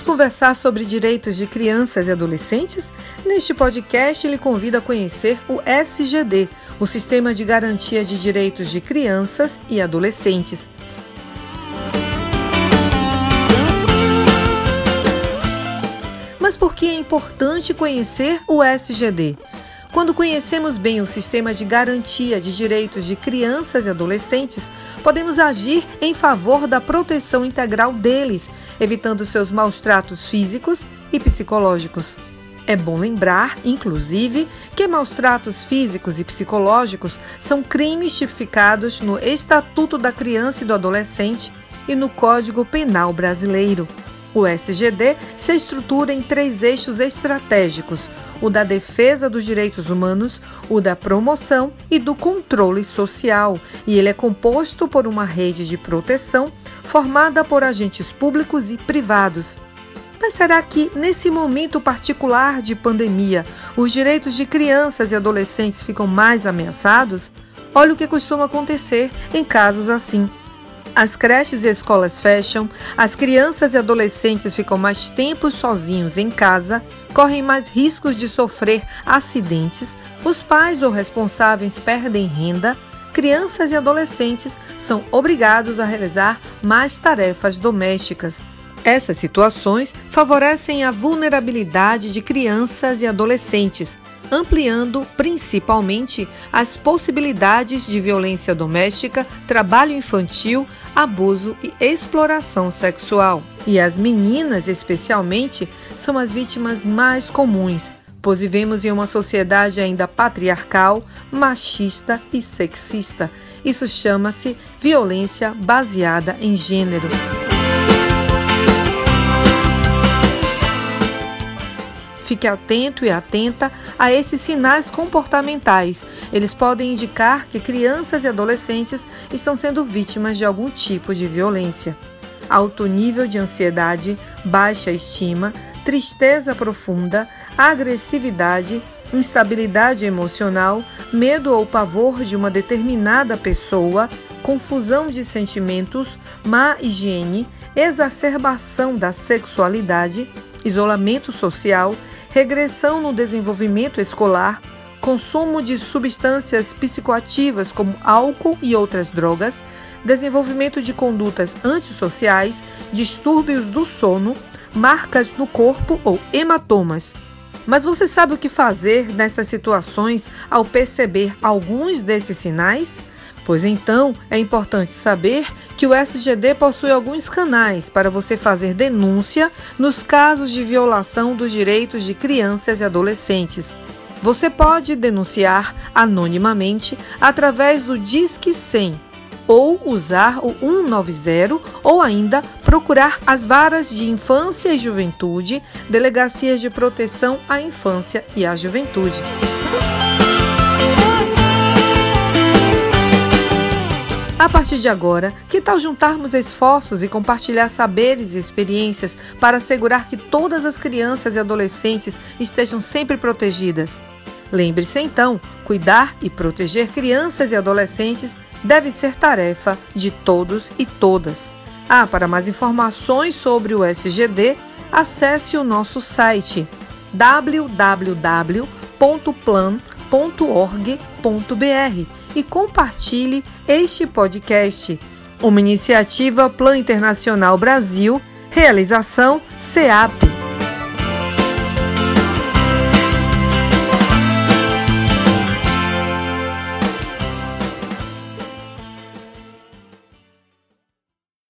conversar sobre direitos de crianças e adolescentes? Neste podcast, ele convida a conhecer o SGD, o Sistema de Garantia de Direitos de Crianças e Adolescentes. Mas por que é importante conhecer o SGD? Quando conhecemos bem o sistema de garantia de direitos de crianças e adolescentes, podemos agir em favor da proteção integral deles, evitando seus maus tratos físicos e psicológicos. É bom lembrar, inclusive, que maus tratos físicos e psicológicos são crimes tipificados no Estatuto da Criança e do Adolescente e no Código Penal Brasileiro. O SGD se estrutura em três eixos estratégicos: o da defesa dos direitos humanos, o da promoção e do controle social, e ele é composto por uma rede de proteção formada por agentes públicos e privados. Mas será que, nesse momento particular de pandemia, os direitos de crianças e adolescentes ficam mais ameaçados? Olha o que costuma acontecer em casos assim. As creches e escolas fecham, as crianças e adolescentes ficam mais tempo sozinhos em casa, correm mais riscos de sofrer acidentes, os pais ou responsáveis perdem renda, crianças e adolescentes são obrigados a realizar mais tarefas domésticas. Essas situações favorecem a vulnerabilidade de crianças e adolescentes, ampliando principalmente as possibilidades de violência doméstica, trabalho infantil, abuso e exploração sexual. E as meninas, especialmente, são as vítimas mais comuns, pois vivemos em uma sociedade ainda patriarcal, machista e sexista. Isso chama-se violência baseada em gênero. Fique atento e atenta a esses sinais comportamentais. Eles podem indicar que crianças e adolescentes estão sendo vítimas de algum tipo de violência. Alto nível de ansiedade, baixa estima, tristeza profunda, agressividade, instabilidade emocional, medo ou pavor de uma determinada pessoa, confusão de sentimentos, má higiene, exacerbação da sexualidade, isolamento social, regressão no desenvolvimento escolar, consumo de substâncias psicoativas como álcool e outras drogas, desenvolvimento de condutas antissociais, distúrbios do sono, marcas no corpo ou hematomas. Mas você sabe o que fazer nessas situações ao perceber alguns desses sinais? Pois então é importante saber que o SGD possui alguns canais para você fazer denúncia nos casos de violação dos direitos de crianças e adolescentes. Você pode denunciar anonimamente através do Disque 100 ou usar o 190 ou ainda procurar as varas de infância e juventude, delegacias de proteção à infância e à juventude. A partir de agora, que tal juntarmos esforços e compartilhar saberes e experiências para assegurar que todas as crianças e adolescentes estejam sempre protegidas? Lembre-se então, cuidar e proteger crianças e adolescentes deve ser tarefa de todos e todas. Ah, para mais informações sobre o SGD, acesse o nosso site www.plan.org.br e compartilhe este podcast. Uma iniciativa Plan Internacional Brasil, realização CEAP.